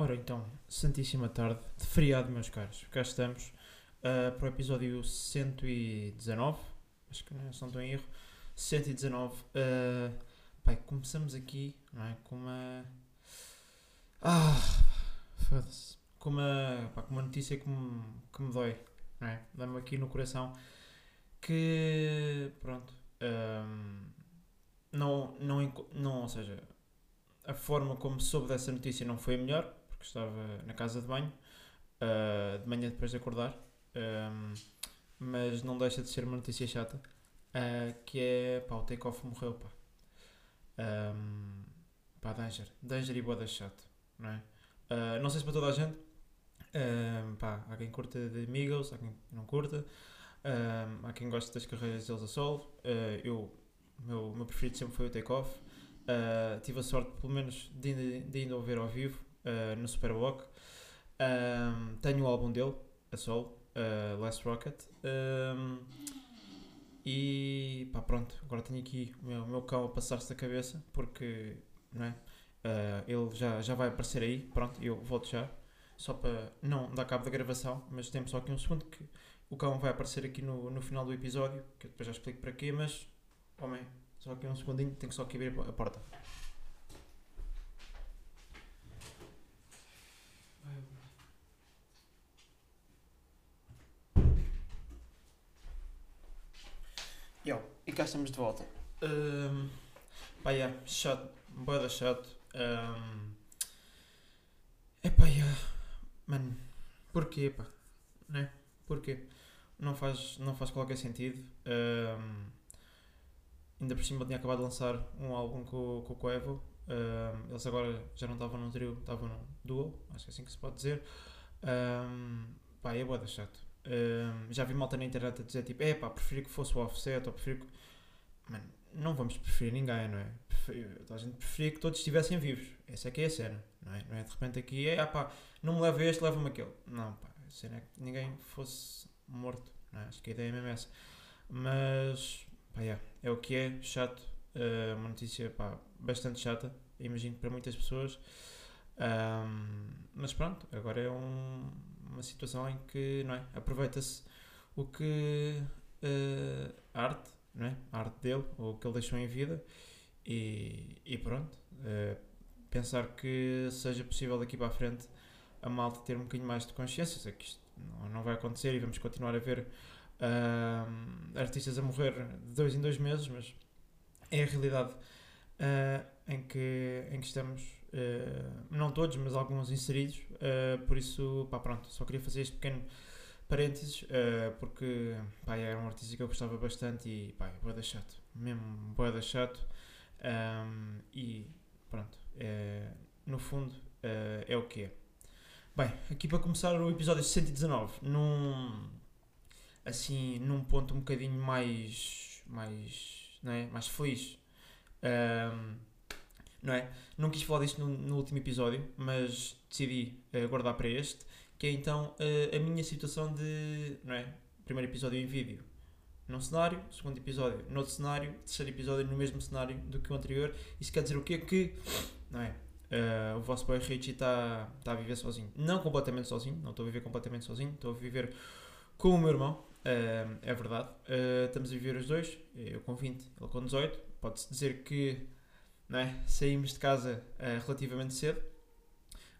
Ora então, Santíssima Tarde, de feriado, meus caros. Cá estamos uh, para o episódio 119. Acho que não, se não estou em erro. 119. Uh, pai, começamos aqui, não é? Com uma. Ah! Foda-se. Com uma, pá, com uma notícia que me, que me dói, não é? Dá-me aqui no coração. Que. Pronto. Um, não, não, não. Ou seja, a forma como soube dessa notícia não foi a melhor porque estava na casa de banho, uh, de manhã depois de acordar, um, mas não deixa de ser uma notícia chata, uh, que é, pá, o Takeoff morreu, pá. Um, pá, Danger, Danger e Boda chato, não é? Uh, não sei se para toda a gente, um, pá, há quem curta de Migos, há quem não curta, um, há quem gosta das carreiras deles a solo, uh, eu, meu, meu preferido sempre foi o Takeoff, uh, tive a sorte pelo menos de, de ainda ouvir ao vivo, uh, no Superwalk. Um, tenho o álbum dele, a solo, uh, Last Rocket. Um, e pá, pronto, agora tenho aqui o meu, meu cão a passar-se da cabeça porque não é? Uh, ele já, já vai aparecer aí. Pronto, eu volto já. Só para não dar cabo da gravação, mas temos só aqui um segundo que o cão vai aparecer aqui no, no final do episódio, que eu depois já explico para quê, mas homem, só aqui um segundinho, tenho só que abrir a porta. Yo, e cá estamos de volta. Um, pá, yeah, chato, boeda chato. Um, epá, yeah. mano, porquê, pá? Né? Porquê? Não faz, não faz qualquer sentido. Um, ainda por cima tinha acabado de lançar um álbum com, com o Coevo. Um, eles agora já não estavam num trio, estavam num duo, acho que é assim que se pode dizer. Um, pá, é boeda chato já vi malta na internet a dizer tipo, é pá, preferi que fosse o offset ou preferi que. Mano, não vamos preferir ninguém, não é? a gente preferia que todos estivessem vivos. Essa é que é a cena, não é? Não é de repente aqui, é ah pá, não me leva este, leva-me aquele. Não, pá, a cena é que ninguém fosse morto, não é? Acho que a ideia é mesmo essa. Mas, pá, yeah, é o que é, chato. Uh, uma notícia, pá, bastante chata, imagino para muitas pessoas. Um, mas pronto, agora é um, uma situação em que não é, aproveita-se o que uh, a arte, não é? a arte dele, ou o que ele deixou em vida, e, e pronto. Uh, pensar que seja possível daqui para a frente a malta ter um bocadinho mais de consciência, sei que isto não, não vai acontecer e vamos continuar a ver uh, artistas a morrer de dois em dois meses, mas é a realidade em, que, em que estamos Uh, não todos, mas alguns inseridos. Uh, por isso, pá, pronto, só queria fazer este pequeno parênteses, uh, porque pá, era um artista que eu gostava bastante e pá, é boeda chato, mesmo boeda chato. Um, e pronto, é, no fundo é o que é. Bem, aqui para começar o episódio 119, num, assim, num ponto um bocadinho mais, mais, não é? mais feliz. Um, não é? Não quis falar disto no, no último episódio, mas decidi uh, guardar para este, que é então uh, a minha situação de, não é? Primeiro episódio em vídeo num cenário, segundo episódio no outro cenário, terceiro episódio no mesmo cenário do que o anterior. Isso quer dizer o quê? Que, não é? Uh, o vosso boy Richie está tá a viver sozinho. Não completamente sozinho, não estou a viver completamente sozinho, estou a viver com o meu irmão, uh, é verdade. Uh, estamos a viver os dois, eu com 20, ele com 18. Pode-se dizer que não é? Saímos de casa uh, relativamente cedo,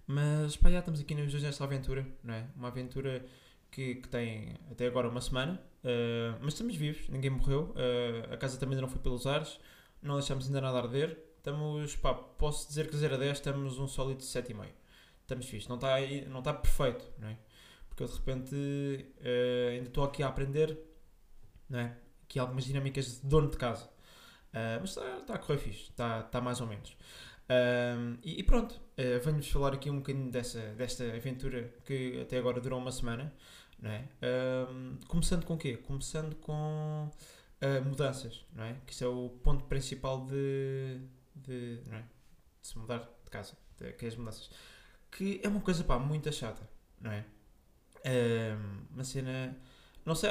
mas pá, já estamos aqui nos dois nesta aventura, não é? Uma aventura que, que tem até agora uma semana, uh, mas estamos vivos, ninguém morreu, uh, a casa também ainda não foi pelos ares, não deixamos ainda nada arder, estamos, pá, posso dizer que de 0 a 10 estamos um sólido 7,5. Estamos fixos, não está não está perfeito, não é? Porque eu de repente ainda estou aqui a aprender, não é? Aqui algumas dinâmicas de dono de casa. Uh, mas está tá a correr fixe, está tá mais ou menos. Uh, e, e, pronto, uh, venho-vos falar aqui um bocadinho dessa, desta aventura que até agora durou uma semana. Não é? começando com o quê? Começando com mudanças, não é? Que isso é o ponto principal de, de, não é? de se mudar de casa, de, que é as mudanças. Que é uma coisa pá, muito chata, não é? uma cena. Não sei,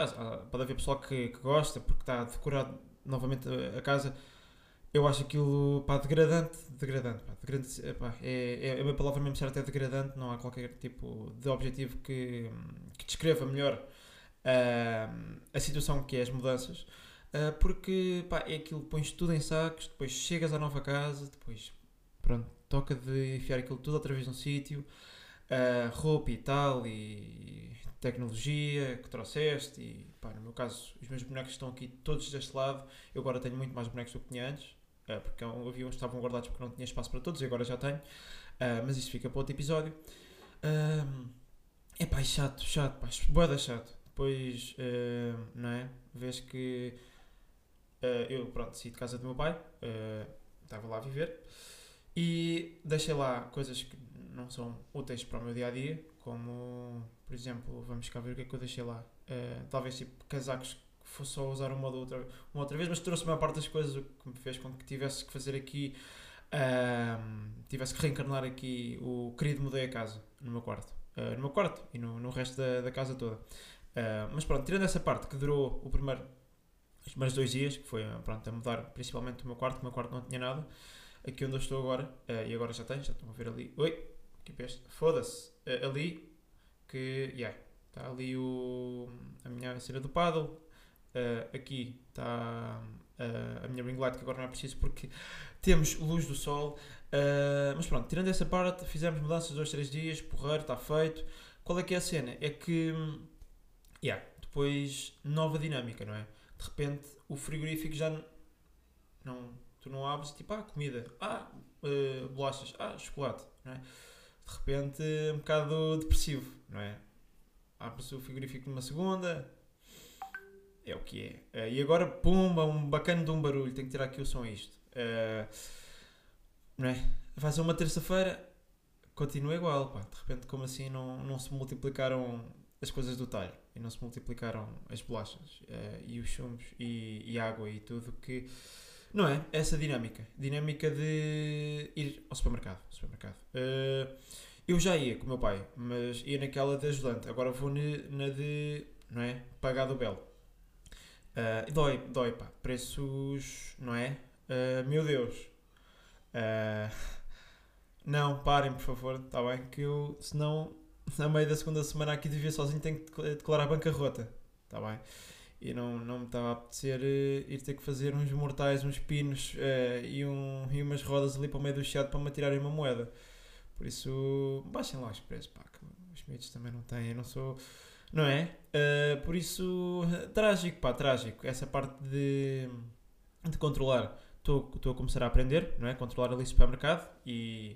pode haver pessoal que, que gosta porque está decorado novamente a, casa. eu acho aquilo, pá, degradante, degradante, pá, degradante é, é, a minha palavra mesmo certa é degradante, não há qualquer tipo de objetivo que, que descreva melhor uh, a situação que é as mudanças, uh, porque, pá, é aquilo, pões tudo em sacos, depois chegas à nova casa, depois, pronto, toca de enfiar aquilo tudo outra vez num sítio, uh, roupa e tal, e tecnologia que trouxeste, e pá, no meu caso, os meus bonecos estão aqui todos deste lado, eu agora tenho muito mais bonecos do que tinha antes, uh, porque havia uns que estavam guardados porque não tinha espaço para todos e agora já tenho. Uh, mas isso fica para outro episódio. É pá, é chato, chato, pá, boeda chato. Depois, não é? Vês que eu, pronto, saí de casa do meu pai, estava lá a viver e deixei lá coisas que não são úteis para o meu dia a dia, como, por exemplo, vamos cá ver o que é que eu deixei lá. talvez tipo casacos fosse só usar uma ou outra, uma outra vez, mas trouxe a maior parte das coisas, o que me fez com que tivesse que fazer aqui, um, tivesse que reencarnar aqui o querido mudei a casa, no meu quarto. Uh, no meu quarto e no, no resto da, da casa toda. Uh, mas pronto, tirando essa parte que durou o primeiro, os primeiros dois dias, que foi pronto, a mudar principalmente o meu quarto, o meu quarto não tinha nada, aqui onde eu estou agora, uh, e agora já tem, já estão a ver ali, oi, que peste, foda-se, ali, que, yeah, está ali o, a minha cena do paddle, Uh, aqui está uh, a minha ring light, que agora não é preciso porque temos luz do sol. Uh, mas pronto, tirando essa parte, fizemos mudanças dois, três dias, porreiro, está feito. Qual é que é a cena? É que, yeah, depois, nova dinâmica, não é? De repente, o frigorífico já não, tu não abres, tipo, ah, comida, ah, uh, bolachas, ah, chocolate, não é? De repente, um bocado depressivo, não é? Abres o frigorífico numa segunda, é o que é. Uh, e agora, pumba, um bacana de um barulho, tenho que tirar aqui o som a isto. Uh, não é? Faz uma terça-feira, continua igual, pá. De repente, como assim não, não se multiplicaram as coisas do talho e não se multiplicaram as bolachas uh, e os chumos e, e, água e tudo que. Não é? Essa dinâmica. Dinâmica de ir ao supermercado. supermercado. eu já ia com o meu pai, mas ia naquela de ajudante. Agora vou na de. Não é? Pagar do belo. Uh, dói, dói, pá. Preços, não é? Uh, meu Deus. Uh, não, parem, por favor, está bem? Que eu, senão, na meio da segunda semana aqui de viver sozinho, tenho que declarar bancarrota. Está bem? E não, não me estava a apetecer uh, ir ter que fazer uns mortais, uns pinos uh, e, um, e umas rodas ali para o meio do chiado para me tirarem uma moeda. Por isso, baixem lá os preços, pá. Que os miúdos também não têm. Eu não sou não é? Uh, por isso, trágico, pá, trágico. Essa parte de, de controlar. Estou a começar a aprender, não é? Controlar ali o supermercado e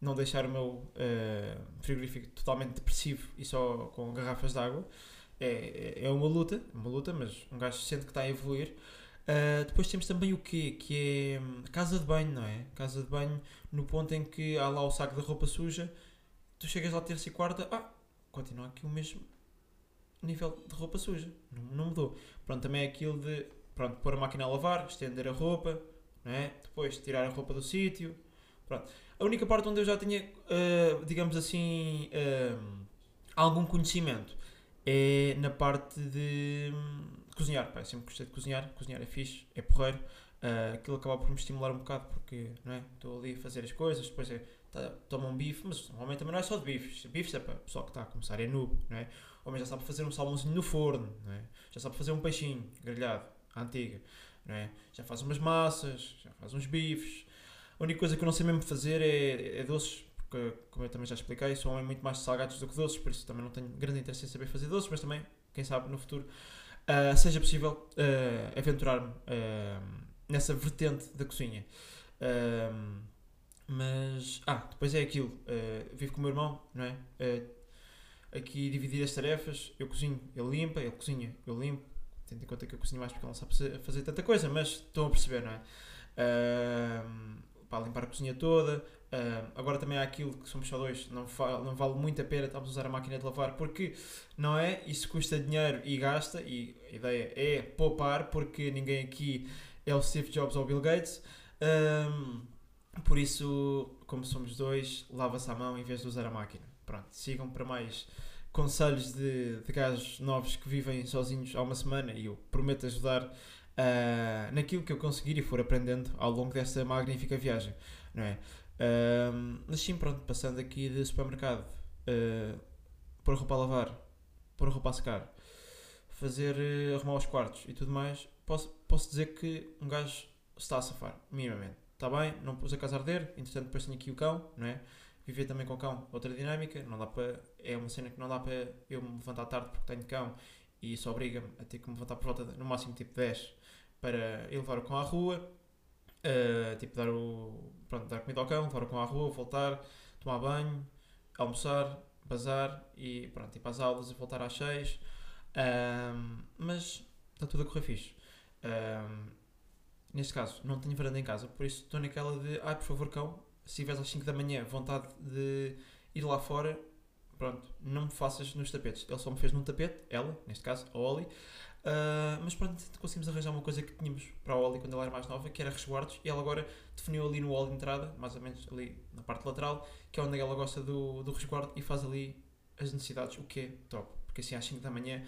não deixar o meu uh, frigorífico totalmente depressivo e só com garrafas de água. É, é uma luta, uma luta, mas um gajo sente que está a evoluir. Uh, depois temos também o quê? Que é hum, casa de banho, não é? Casa de banho no ponto em que há lá o saco da roupa suja, tu chegas lá terça e quarta, ah, continua aqui o mesmo, nível de roupa suja. Não, não mudou. Pronto, também é aquilo de pronto, pôr a máquina a lavar, estender a roupa, não é? depois tirar a roupa do sítio. Pronto. A única parte onde eu já tinha, uh, digamos assim, uh, algum conhecimento é na parte de um, cozinhar. Pá, sempre gostei de cozinhar. Cozinhar é fixe, é porreiro. Uh, aquilo acaba por me estimular um bocado porque não é? estou ali a fazer as coisas, depois é, tá, um bife, mas normalmente também não é só de bifes. Bifes é para o pessoal que está a começar, é noob, não é? O homem já sabe fazer um salmãozinho no forno, não é? já sabe fazer um peixinho grelhado, à antiga, não é? já faz umas massas, já faz uns bifes. A única coisa que eu não sei mesmo fazer é, é doces, como eu também já expliquei, sou um homem muito mais de salgados do que doces, por isso também não tenho grande interesse em saber fazer doces, mas também, quem sabe, no futuro uh, seja possível uh, aventurar-me uh, nessa vertente da cozinha. mas, ah, depois é aquilo, vivo com o meu irmão, não é? aqui dividir as tarefas. Eu cozinho, ele limpa, ele cozinha, eu limpo. Tendo em conta que eu cozinho mais porque ele não sabe fazer tanta coisa, mas estão a perceber, não é? Para limpar a cozinha toda. Uh, agora também há aquilo que somos só dois, não, não vale muito a pena estarmos a usar a máquina de lavar porque não é? Isso custa dinheiro e gasta. E a ideia é poupar porque ninguém aqui é o Steve Jobs ou o Bill Gates. por isso, como somos dois, lava-se a mão em vez de usar a máquina pronto, sigam para mais conselhos de, de gajos novos que vivem sozinhos há uma semana e eu prometo ajudar uh, naquilo que eu conseguir e for aprendendo ao longo desta magnífica viagem, não é? Mas sim, pronto, passando aqui de supermercado, uh, pôr roupa a lavar, pôr roupa a secar, fazer, uh, arrumar os quartos e tudo mais, posso, posso dizer que um gajo está a safar, minimamente. Está bem, não pus a casa a arder, entretanto depois tenho aqui o cão, não é? Viver também com cão, outra dinâmica, não dá para, é uma cena que não dá para eu me levantar tarde porque tenho cão e isso obriga-me a ter que me levantar por volta, de, no máximo tipo 10 para ir levar o cão à rua, uh, tipo dar, o, pronto, dar comida ao cão, levar o cão à rua, voltar, tomar banho, almoçar, bazar e pronto, ir para as aulas e voltar às 6. Um, mas está tudo a correr fixe. Neste caso, não tenho varanda em casa, por isso estou naquela de, ai, por favor, cão, se tiveres às 5 da manhã vontade de ir lá fora, pronto, não me faças nos tapetes. Ele só me fez num tapete, ela, neste caso, a Oli. Uh, mas pronto, conseguimos arranjar uma coisa que tínhamos para a Oli quando ela era mais nova, que era resguardos, e ela agora definiu ali no hall de entrada, mais ou menos ali na parte lateral, que é onde ela gosta do, do resguardo e faz ali as necessidades, o que é top. Porque assim às 5 da manhã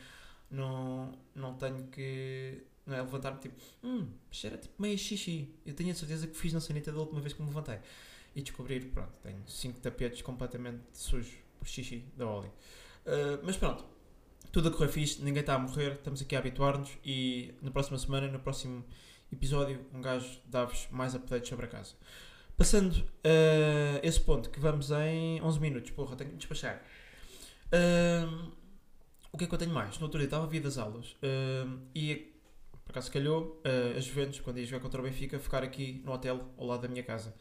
não, não tenho que não é, levantar-me tipo, hum, cheira tipo meio xixi. Eu tenho a certeza que fiz na sanita da última vez que me levantei. E descobrir, pronto, tenho 5 tapetes completamente sujos por xixi da Oli. Uh, mas pronto, tudo a correr fixe, ninguém está a morrer, estamos aqui a habituar-nos e na próxima semana, no próximo episódio, um gajo dá-vos mais updates sobre a casa. Passando uh, esse ponto, que vamos em 11 minutos, porra, tenho que despachar. Uh, o que é que eu tenho mais? No outro dia estava a vir das aulas uh, e por acaso calhou uh, as Juventus, quando ia jogar contra o Benfica, ficar aqui no hotel ao lado da minha casa.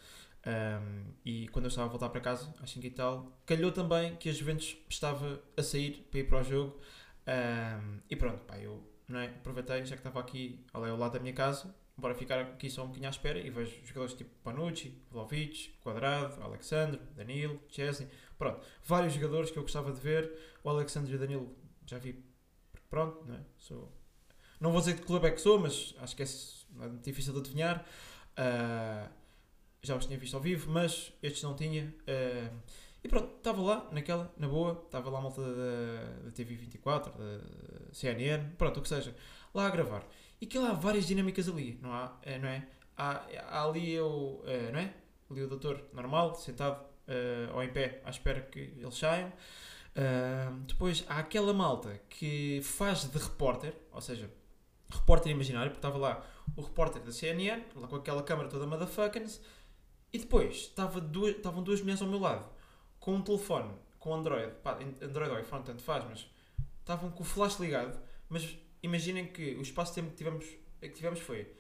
Um, e quando eu estava a voltar para casa, às 5 e tal, calhou também que a Juventus estava a sair para ir para o jogo. Um, e pronto, pá, eu é, aproveitei, já que estava aqui ao lado da minha casa, bora ficar aqui só um bocadinho à espera e vejo jogadores tipo Panucci, Vlaovic, Quadrado, Alexandre, Danilo, Chesney, pronto, vários jogadores que eu gostava de ver. O Alexandre e o Danilo já vi, pronto, não é? Sou, não vou dizer de que clube é que sou, mas acho que é, é difícil de adivinhar. Uh, já os tinha visto ao vivo, mas estes não tinha. Uh, e pronto, estava lá, naquela, na boa, estava lá a malta da, da TV24, da CNN, pronto, o que seja, lá a gravar. E que lá há várias dinâmicas ali, não há? É, não é? Há, há ali eu, uh, não é? Ali o doutor normal, sentado uh, ou em pé, à espera que eles saiam. Uh, depois há aquela malta que faz de repórter, ou seja, repórter imaginário, porque estava lá o repórter da CNN, lá com aquela câmera toda motherfuckers, e depois estava duas, estavam duas mulheres ao meu lado, com um telefone, com Android, pá, Android ou iPhone, tanto faz, mas estavam com o flash ligado, mas imaginem que o espaço de tempo que tivemos, que tivemos foi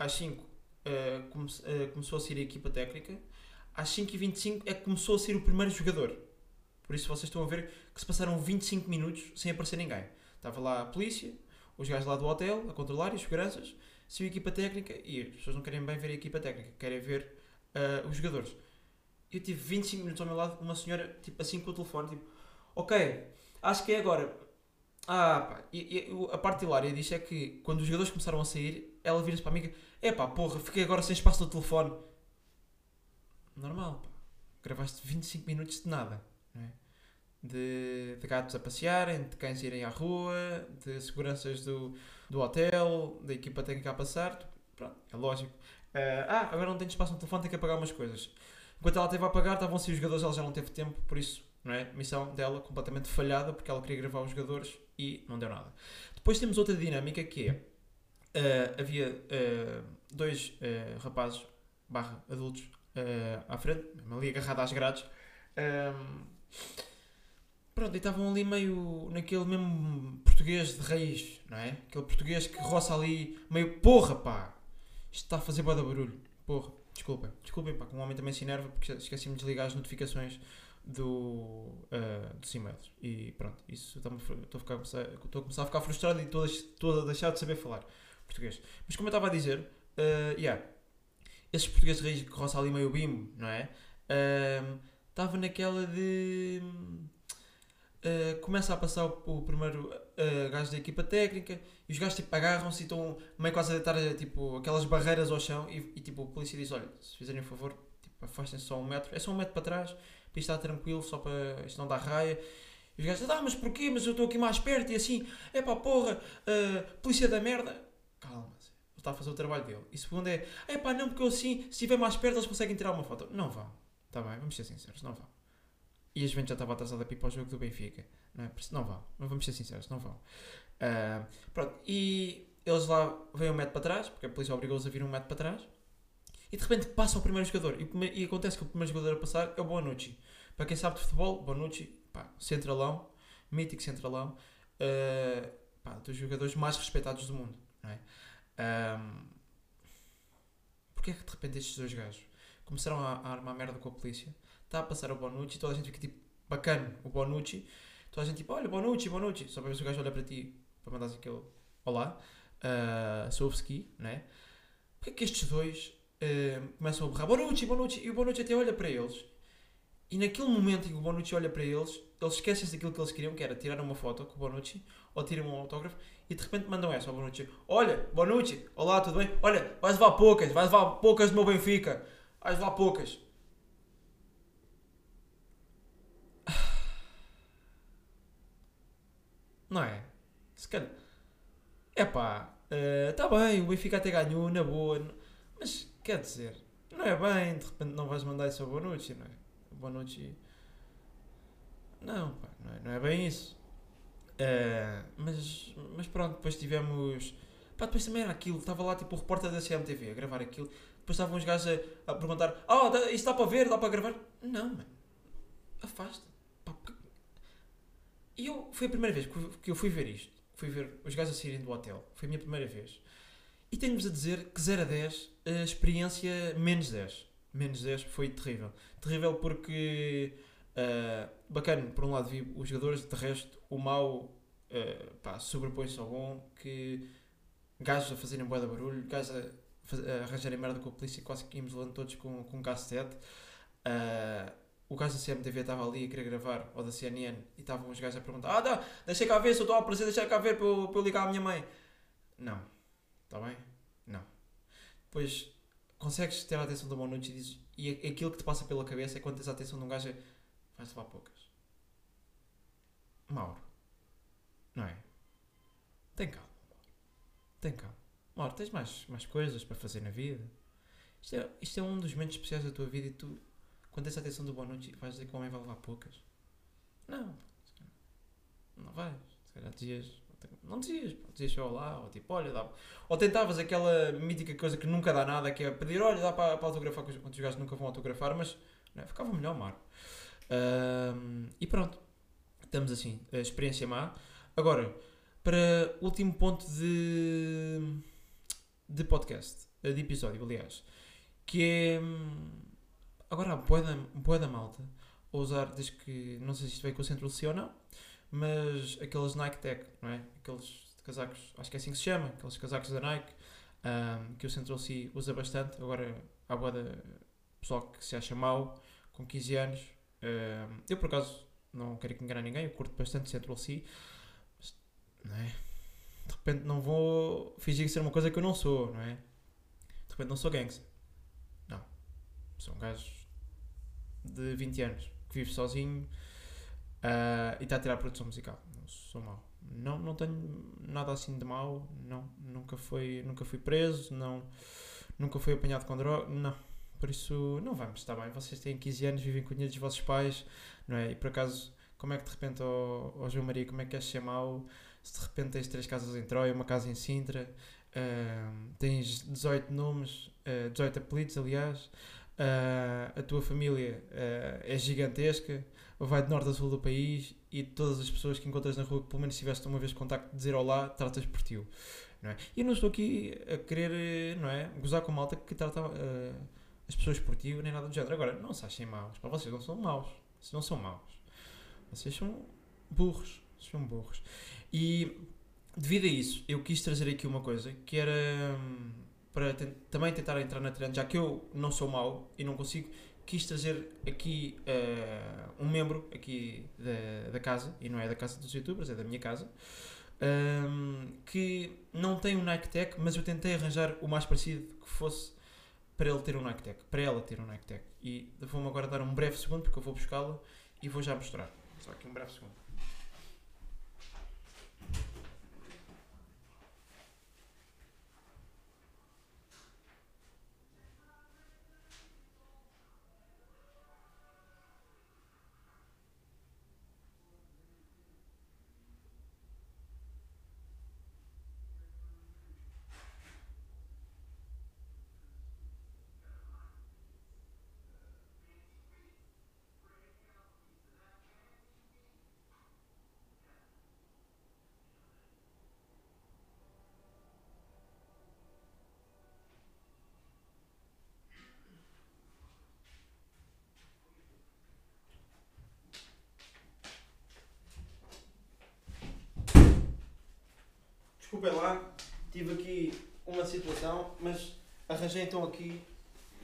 às 5 uh, come, uh, começou a sair a equipa técnica, às 5h25 é que começou a sair o primeiro jogador. Por isso vocês estão a ver que se passaram 25 minutos sem aparecer ninguém. Estava lá a polícia, os gajos lá do hotel a controlar e as seguranças, saiu a equipa técnica e as pessoas não querem bem ver a equipa técnica, querem ver uh, os jogadores. Eu tive 25 minutos ao meu lado, uma senhora, tipo, assim com o telefone, tipo, ok, acho que é agora. Ah, pá, e, e a parte hilária disto é que quando os jogadores começaram a sair, ela vira-se para a amiga, é pá, porra, fiquei agora sem espaço no telefone. Normal, pá. Gravaste 25 minutos de nada, não é? De, de, gatos a passearem, de cães irem à rua, de seguranças do, do hotel, da equipa técnica a passar. Pronto, é lógico. Uh, ah, agora não tenho espaço no telefone, tenho que apagar umas coisas. Enquanto ela esteve a apagar, estavam sair os jogadores, ela já não teve tempo, por isso, não é? Missão dela completamente falhada, porque ela queria gravar os jogadores e não deu nada. Depois temos outra dinâmica que é, uh, havia uh, dois rapazes, barra adultos, à frente, ali agarrado às grades, pronto, e estavam ali meio naquele mesmo português de raiz, não é? Aquele português que roça ali meio porra, pá, isto está a fazer boa barulho. Porra, desculpem. Desculpem, pá, um homem também se enerva porque esqueci-me de desligar as notificações do, uh, dos e-mails. E pronto, isso estou a, estou a começar a ficar frustrado e estou a, deixar de saber falar português. Mas como eu estava a dizer, uh, yeah, esses portugueses de raiz que roça ali meio bimbo, não é? Uh, estava naquela de Uh, começa a passar o, o primeiro uh, gajo da equipa técnica e os gajos tipo, agarram-se e estão meio quase a deitar tipo, aquelas barreiras ao chão e, e tipo, a polícia diz, olha, se fizerem favor, tipo, afastem-se só um metro, é só um metro para trás, para estar tranquilo, só para isto não dar raia. E os gajos, ah, mas porquê? Mas eu estou aqui mais perto e assim, é pá, porra, uh, polícia da merda. calma-se. Está a fazer o trabalho dele. E segundo é, é pá, não, porque eu assim, se estiver mais perto, eles conseguem tirar uma foto. Não vão. Está bem, vamos ser sinceros, não vão. E a Juventus já estava atrasada para ir para o jogo do Benfica. Não, é? não vão. Mas vamos ser sinceros, não vão. Uh, pronto, e eles lá vêm um metro para trás, porque a polícia obrigou-os a vir um metro para trás. E de repente passa o primeiro jogador. E, e acontece que o primeiro jogador a passar é o Bonucci. Para quem sabe de futebol, Bonucci, pá, centralão, mítico centralão, uh, pá, dos jogadores mais respeitados do mundo. Não é? Um, Porquê é que de repente estes dois gajos começaram a, a armar merda com a polícia? Está a passar o Bonucci toda a gente fica tipo, bacana, o Bonucci. Toda a gente tipo, olha, Bonucci, Bonucci. Só para ver se o gajo olha para ti, para mandar aquele olá, uh, né? Porquê é que estes dois uh, começam a berrar Bonucci, Bonucci, e o Bonucci até olha para eles. E naquele momento em que o Bonucci olha para eles, eles esquecem-se daquilo que eles queriam, que era tirar uma foto com o Bonucci, ou tiram um autógrafo, e de repente mandam essa ao Bonucci. Olha, Bonucci, olá, tudo bem? Olha, vais levar poucas, vais levar poucas do meu Benfica. Vais levar poucas. Não é? Se calhar. É pá, está uh, bem, o Benfica até ganhou, na boa. Mas, quer dizer, não é bem, de repente não vais mandar isso ao Bonucci, não é? O Bonucci. Não, pá, não é, não é bem isso. Uh, mas, mas pronto, depois tivemos. Pá, depois também era aquilo, estava lá tipo o repórter da CMTV a gravar aquilo. Depois estavam os gajos a, a perguntar: Ah, oh, isto dá para ver, dá para gravar? Não, mano, afasta. E eu, foi a primeira vez que eu fui ver isto. Fui ver os gajos a saírem do hotel. Foi a minha primeira vez. E tenho-vos a dizer que 0 a 10, a experiência menos 10. Menos 10 foi terrível. Terrível porque Uh, bacana, por um lado, vi os jogadores, de resto, o mau uh, sobrepõe-se ao bom, que gajos a fazerem boa de barulho, gajos a, a arranjarem merda com a polícia, quase que íamos levando todos com, com um cassete. Uh, o gajo da CMTV estava ali a querer gravar, ou da CNN, e estavam os gajos a perguntar: Ah, dá, deixa cá ver se eu estou a aparecer, deixa cá ver para eu, para eu ligar à minha mãe. Não, está bem? Não. Depois consegues ter a atenção do bom noite e dizes, e aquilo que te passa pela cabeça é quando tens a atenção de um gajo vais levar poucas. Mauro. Não é? Tem calma, Mauro. Tem calma. Mauro, tens mais, mais coisas para fazer na vida. Isto é, isto é um dos momentos especiais da tua vida e tu, quando tens a atenção do boa noite, vais dizer que o homem vai levar poucas. Não. Não vais. Se calhar dizias. Não dizias, dizias só ou tipo, olha, dá. Ou tentavas aquela mítica coisa que nunca dá nada, que é pedir, olha, dá para, para autografar, quando os gajos nunca vão autografar, mas não, é? ficava melhor, Marco e pronto, estamos assim, a experiência má. Agora, para o último ponto de, de podcast, de episódio, aliás, que é agora a boa da, malta a usar, desde que não sei se isto veio com o Central C ou não, mas aqueles Nike Tech, não é? Aqueles casacos, acho que é assim que se chama, aqueles casacos da Nike, um, que o Central C usa bastante. Agora há boa da pessoal que se acha mau, com 15 anos, Uh, eu, por acaso, não quero enganar ninguém, eu curto bastante C, mas, não é? De repente não vou fingir ser uma coisa que eu não sou, não é? De repente não sou gangster. Não. Sou um gajo de 20 anos que vive sozinho uh, e está a tirar produção musical. Não sou mau. Não, não tenho nada assim de mau. Não, nunca fui, nunca fui preso. Não, nunca fui apanhado com droga. Não por isso, não vamos, está bem. Vocês têm 15 anos, vivem com o dinheiro dos vossos pais, não é? E por acaso, como é que de repente, ó oh, oh João Maria, como é que queres ser mau? Se de repente tens três casas em Troia, uma casa em Sintra, uh, tens 18 nomes, uh, 18 apelidos, aliás, uh, a tua família uh, é gigantesca, vai de norte a sul do país e todas as pessoas que encontras na rua pelo menos tiveste uma vez contacto dizer olá, tratas por ti. Não é? E eu não estou aqui a querer não é, gozar com malta que trata uh, as pessoas por ti, nem nada do género. Agora, não se achem maus. Para vocês não são maus. Vocês não são maus. Vocês são burros. Vocês são burros. E devido a isso, eu quis trazer aqui uma coisa que era hum, para também tentar entrar na trend, já que eu não sou mau e não consigo, quis trazer aqui uh, um membro aqui da, da casa, e não é da casa dos youtubers, é da minha casa, um, que não tem um Nike Tech, mas eu tentei arranjar o mais parecido que fosse para ele ter um Nike Tech, para ela ter um Nike Tech. E vou-me agora dar um breve segundo porque eu vou buscá-la e vou já mostrar. Só aqui um breve segundo. desculpem lá, tive aqui uma situação, mas arranjei então aqui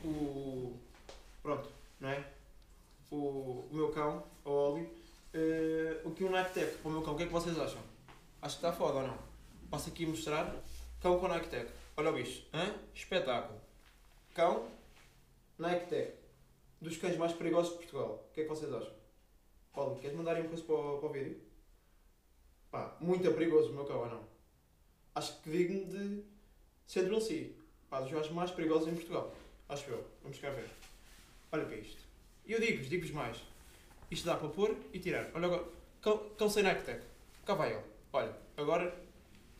o. Pronto, não é? O, o meu cão, o Oli. Uh, o que um Nike Tech para o meu cão, o que é que vocês acham? Acho que está foda ou não? Passo aqui mostrar. Cão com Nike Tech. Olha o bicho. Hã? Espetáculo. Cão, Nike Tech. Dos cães mais perigosos de Portugal. O que é que vocês acham? Paulo, queres mandar uma coisa para o, para o vídeo? Pá, muito perigoso o meu cão, ou não? Acho que digno de ser si. Pá, dos jogos mais perigosos em Portugal. Acho eu. Vamos cá ver. Olha para isto. E eu digo-vos, digo-vos mais. Isto dá para pôr e tirar. Olha agora. Sem Nike Tech. Cá vai ele. Olha, agora,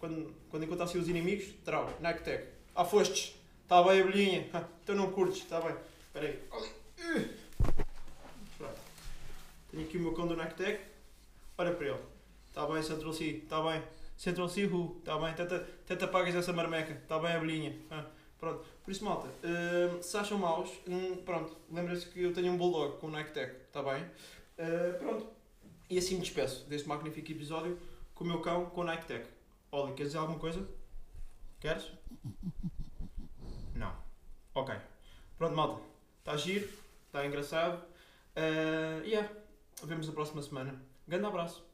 quando, quando encontrassem os inimigos, trau, Nike Tech. Ah, fostes. Está bem, abelhinha. Então não curtes, está bem. Espera aí. Pronto. Tenho aqui o meu cão do Nike Tech. Olha para ele. Está bem, Central C. Está bem. Central C. Está bem. Tenta, tenta pagas essa marmeca. Está bem, abelhinha. Ah, pronto. Por isso, malta, uh, se acham maus, um, pronto, lembrem-se que eu tenho um Bulldog com o Nike Tech. Está bem? Uh, pronto. E assim me despeço deste magnífico episódio com o meu cão com o Nike Tech. Olha, queres dizer alguma coisa? Queres? Não. Ok. Pronto, malta. Está giro, está engraçado. Uh, yeah. Vemos na próxima semana. Grande abraço.